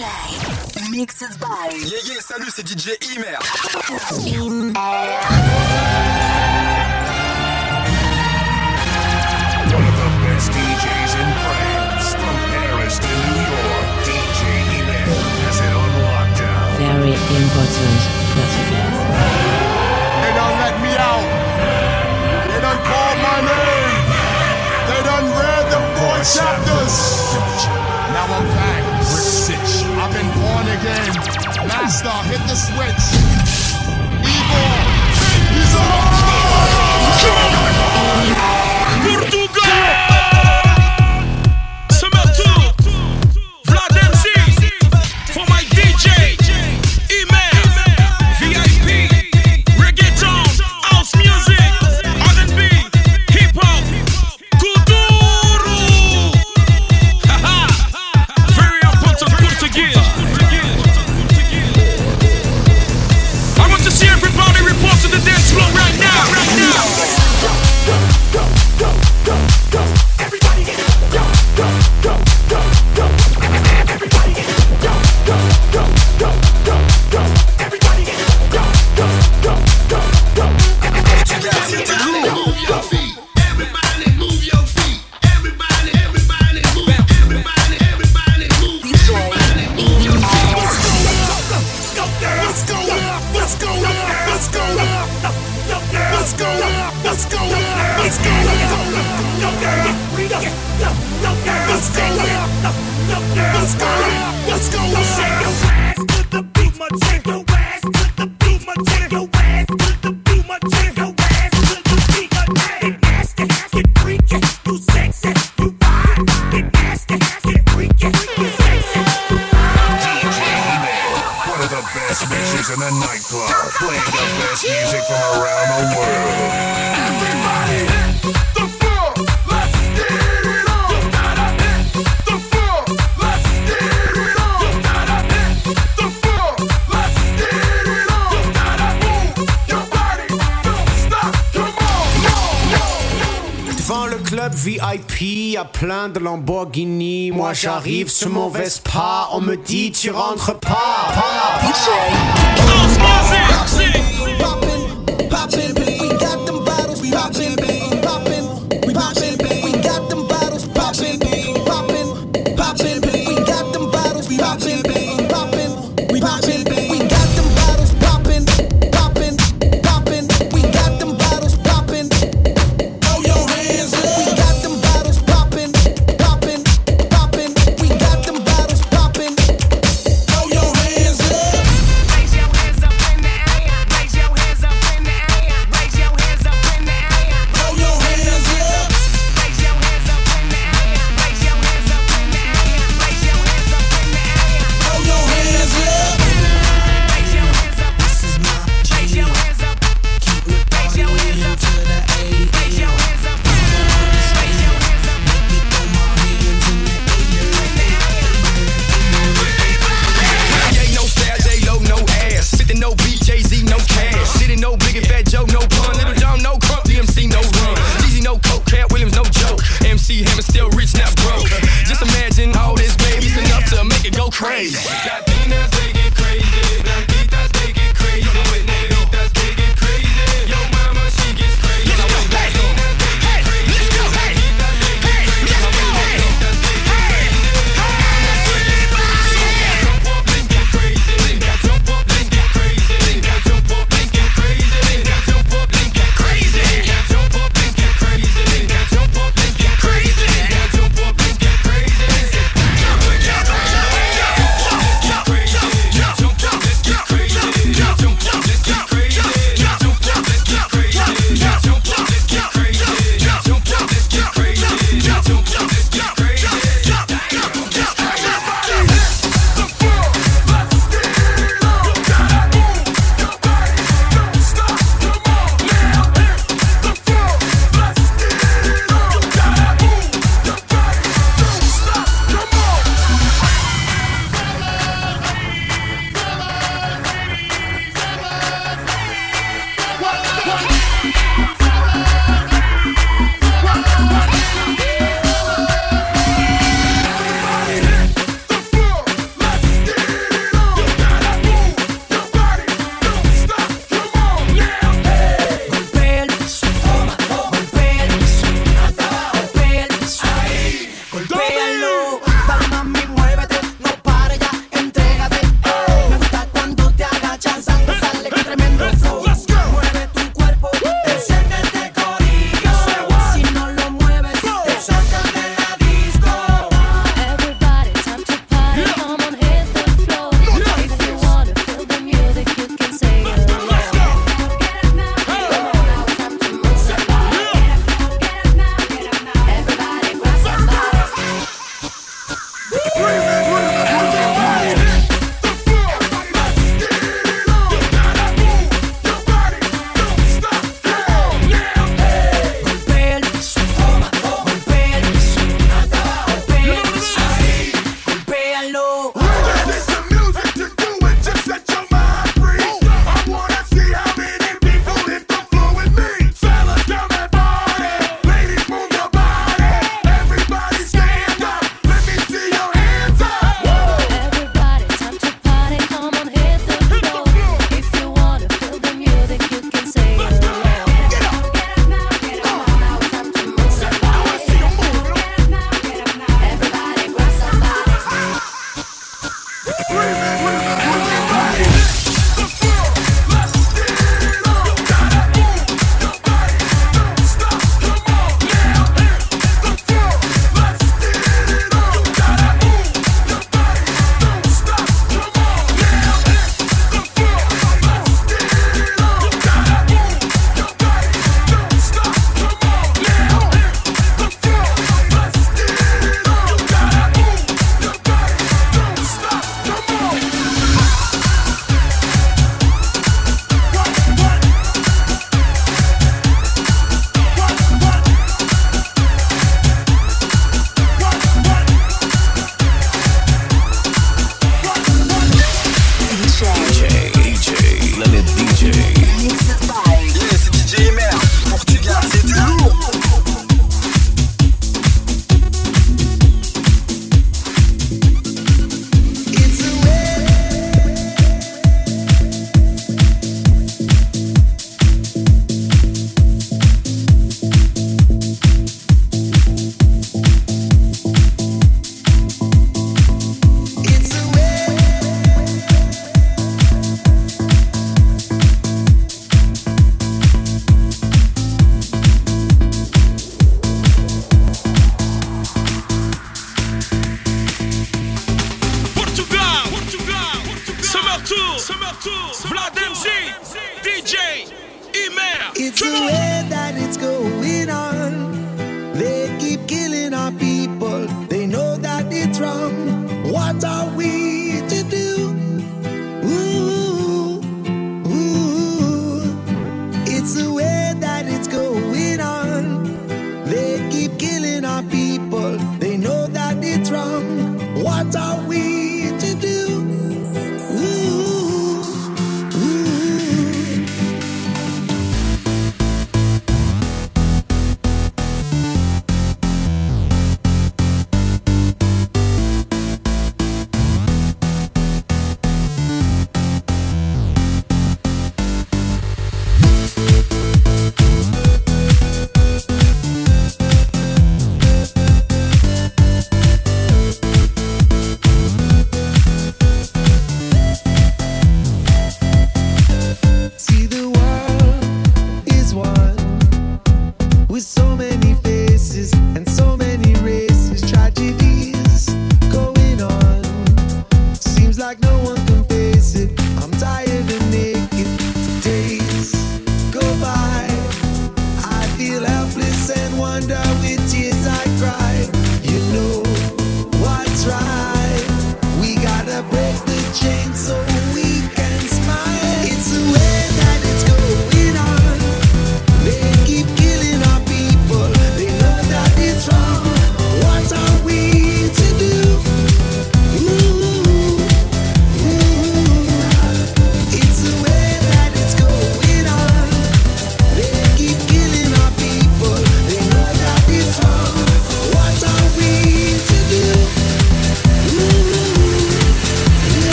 DJ. Mixed by. Yeah, yeah, salut, c'est DJ Imer. Imer. Very important Portuguese. They don't let me out. They don't call my name. They don't read the four chapters. Now I'm back. I've been born again. Master, hit the switch. Evil. He's alive. Portugal! Le club VIP, à plein de Lamborghini. Moi j'arrive sur mon Vespa, on me dit tu rentres pas. pas, pas.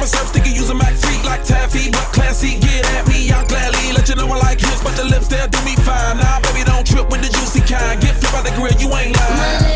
I'm a surf use a Mac, freak like taffy. But classy, get at me, I'll gladly let you know I like hips, but the lips, they'll do me fine. Nah, baby, don't trip with the juicy kind. Get flipped out the grill, you ain't lying.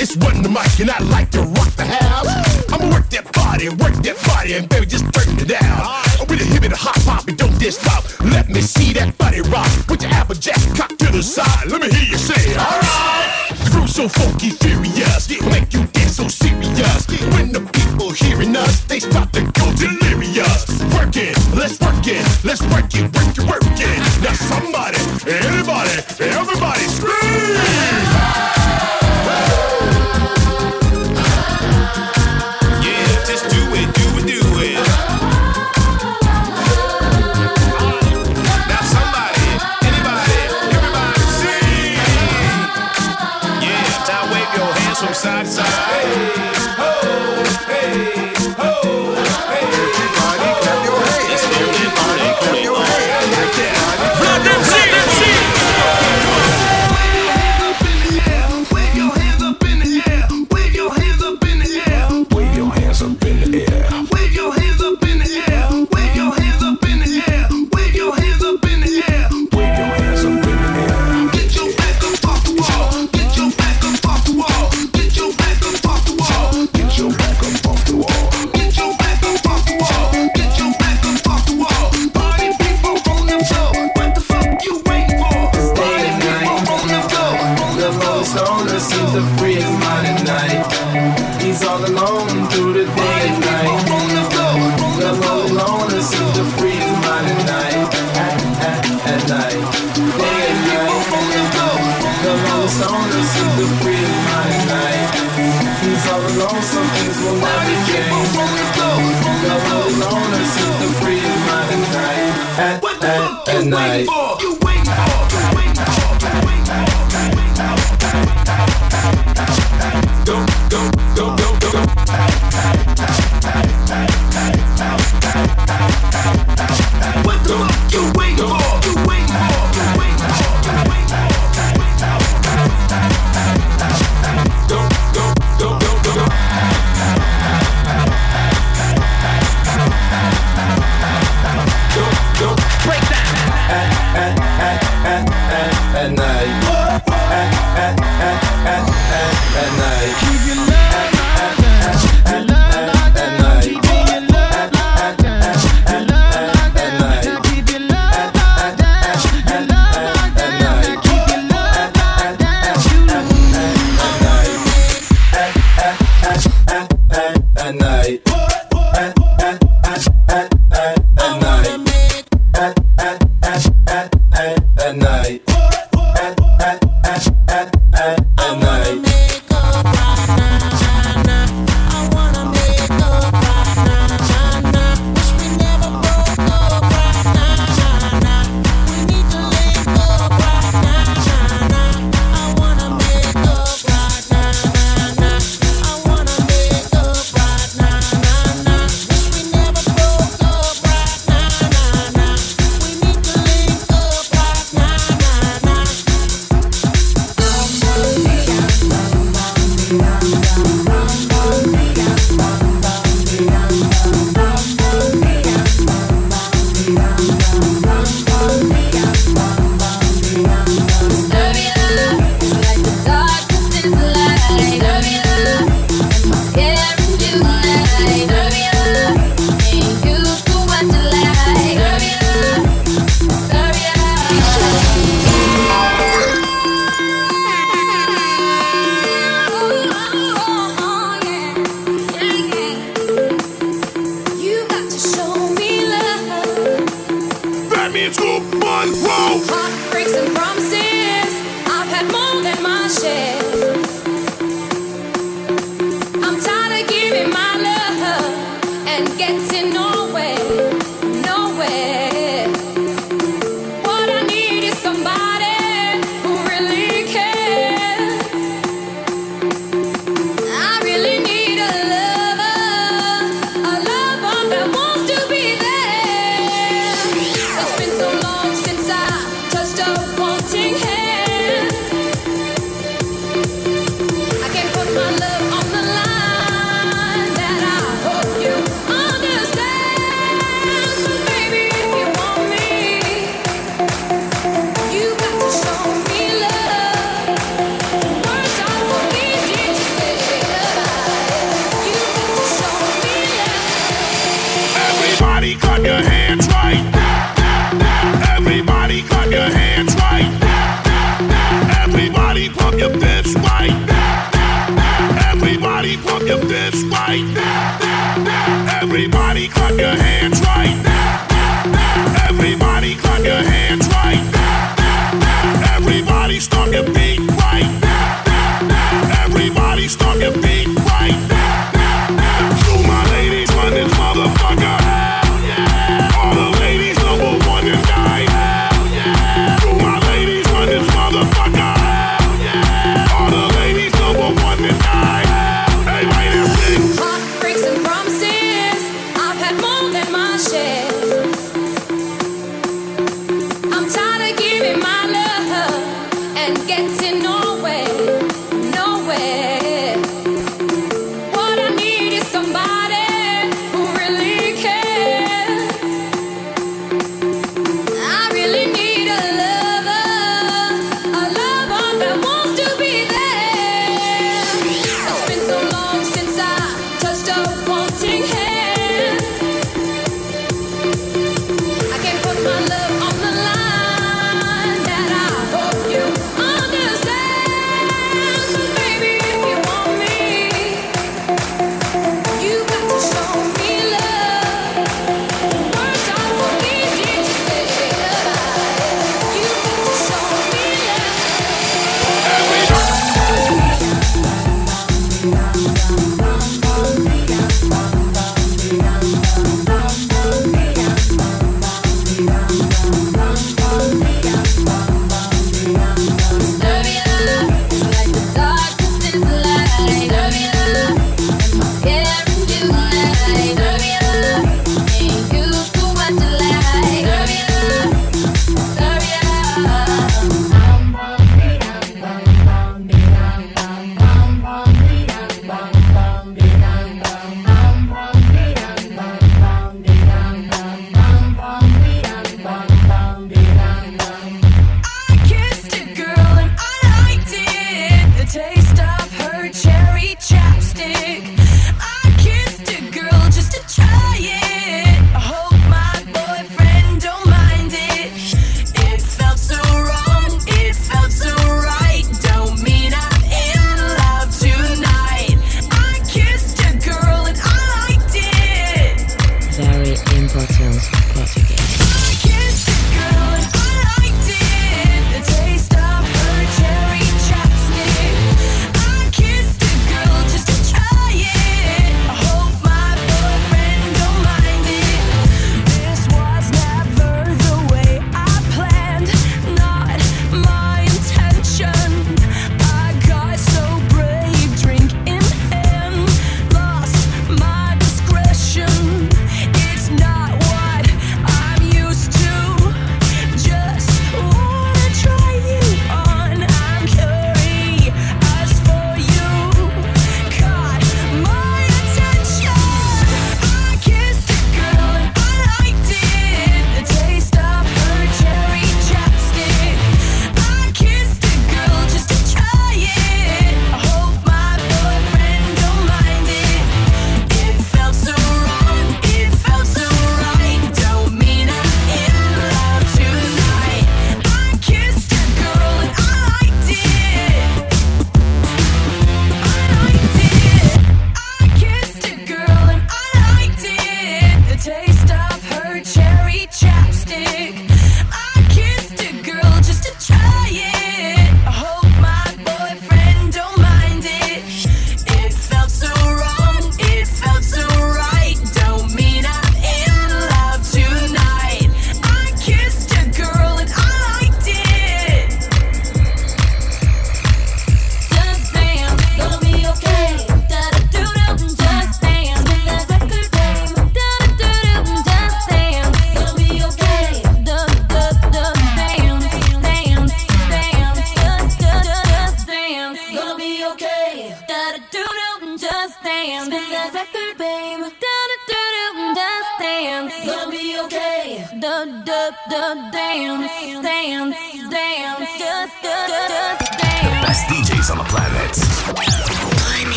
It's run the mic and I like to rock the house. I'ma work that body, work that body, and baby just turn it down. I'm with a hip and a hot pop, and don't diss stop. Let me see that body rock. Put your apple jack cock to the side. Let me hear you say, alright. The groove so funky, furious, make you dance so serious. When the people hearing us, they stop to go delirious. Work it, let's work it, let's work it, work it, work it. Now somebody, anybody, everybody, scream.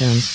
Important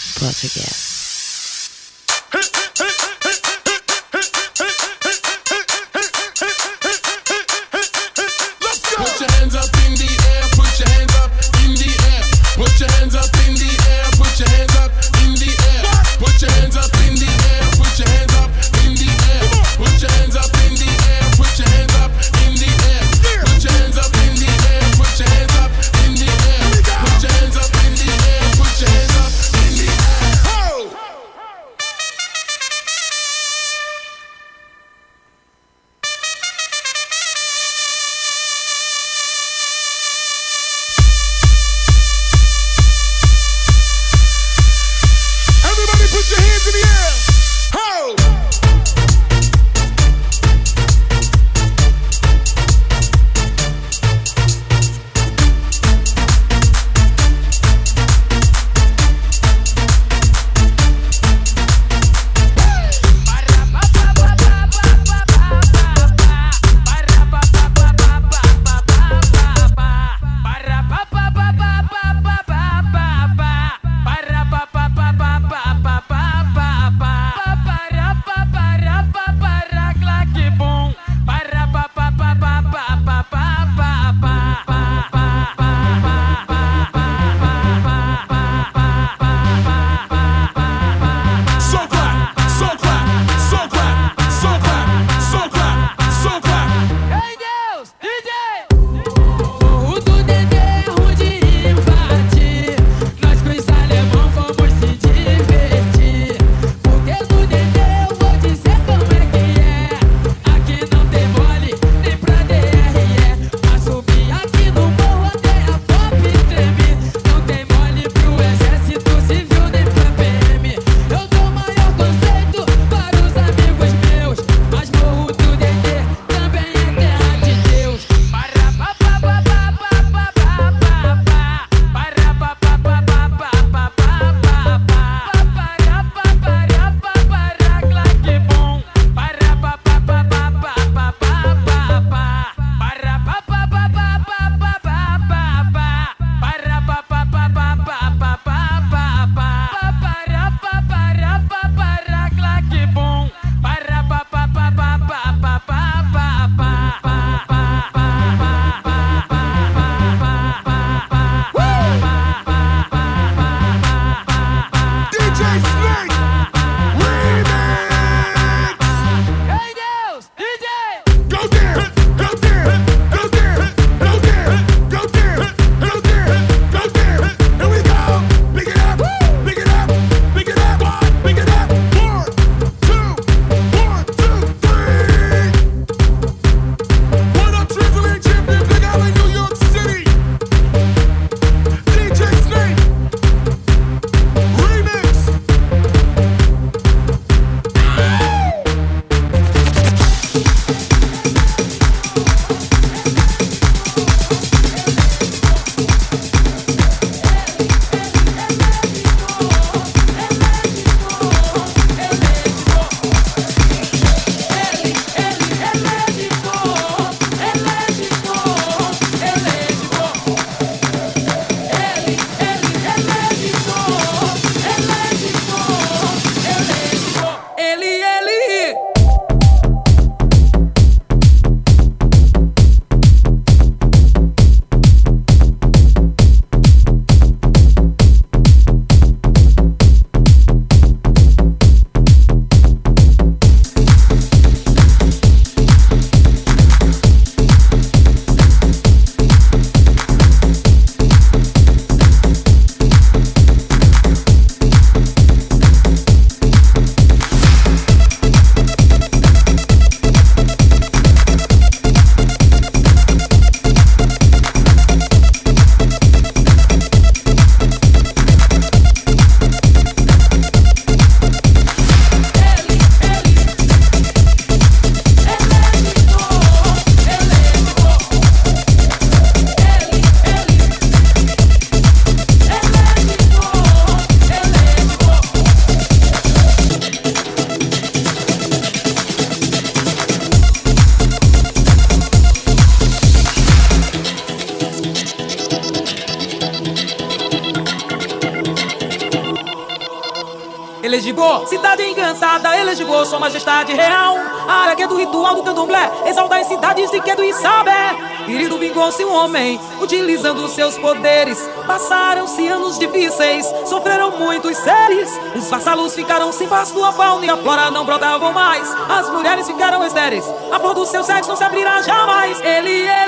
Cabelos ficaram sem pasto a fauna e a flora não brotavam mais. As mulheres ficaram estéreis. A flor do seu sexo não se abrirá jamais. Ele é.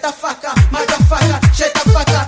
the fucker, motherfucker, Shit! the.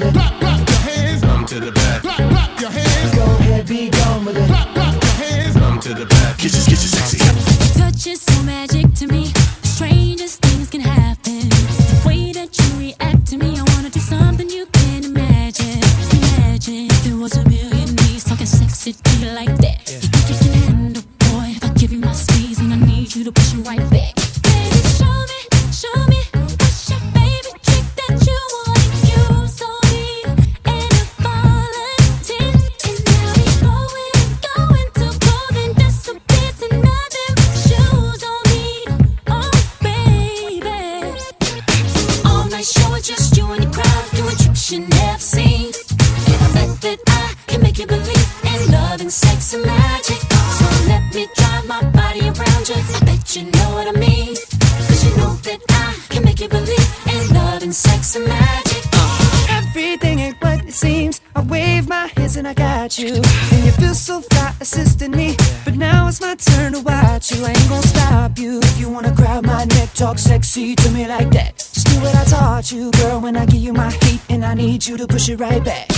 Clap, clap your hands. Come to the back. push it right back.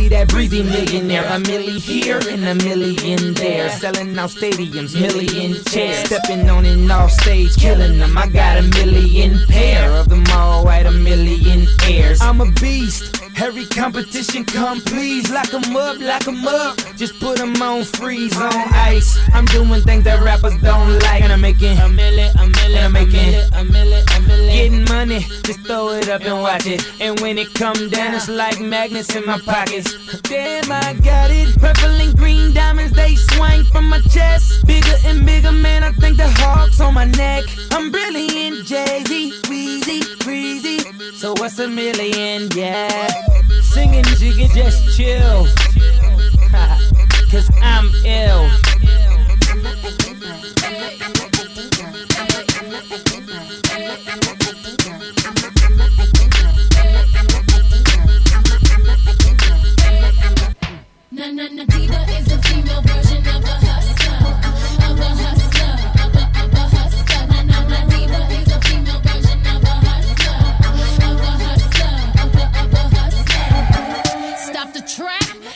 Be that breezy millionaire. A milli here and a million there. Selling out stadiums, million chairs. Stepping on it off stage, killing them. I got a million pair of them all right, a million airs. I'm a beast. Every competition come please Lock 'em up, lock 'em up. Just put 'em on freeze, on ice. I'm doing things that rappers don't like. And I'm making a million, a million, I'm making a million, a million Getting money, just throw it up and watch it. And when it come down, it's like magnets in my pockets. Damn, I got it. Purple and green diamonds, they swing from my chest. Bigger and bigger, man, I think the hawks on my neck. I'm brilliant, Jay-Z, Weezy, Breezy. So what's a million, yeah Singing, you just chill. Cause I'm ill. Na na na diva is a female version of a hustler, of a hustler,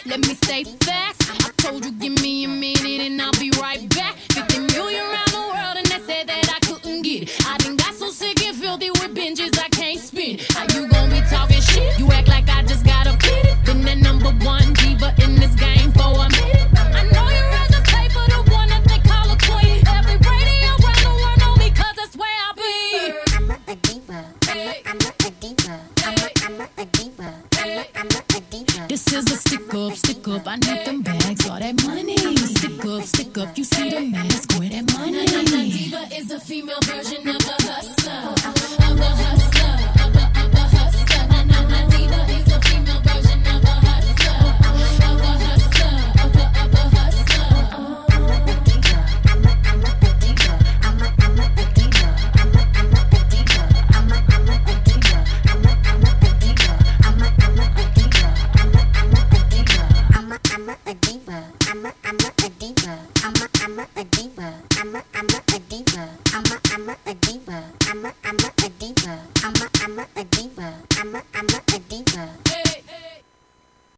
let me stay fast. I told you, give me a minute and I'll be right back. 50 million around the world and they said that I couldn't get it. I done got so sick and filthy with Benjis I can't spin. How you gonna be talking shit? You act like I just got a pity. Been the number one This is a stick up, stick up. I need them bags, all that money. Stick up, stick up. You see the mask, where that money? Diva is a female version of a hustler,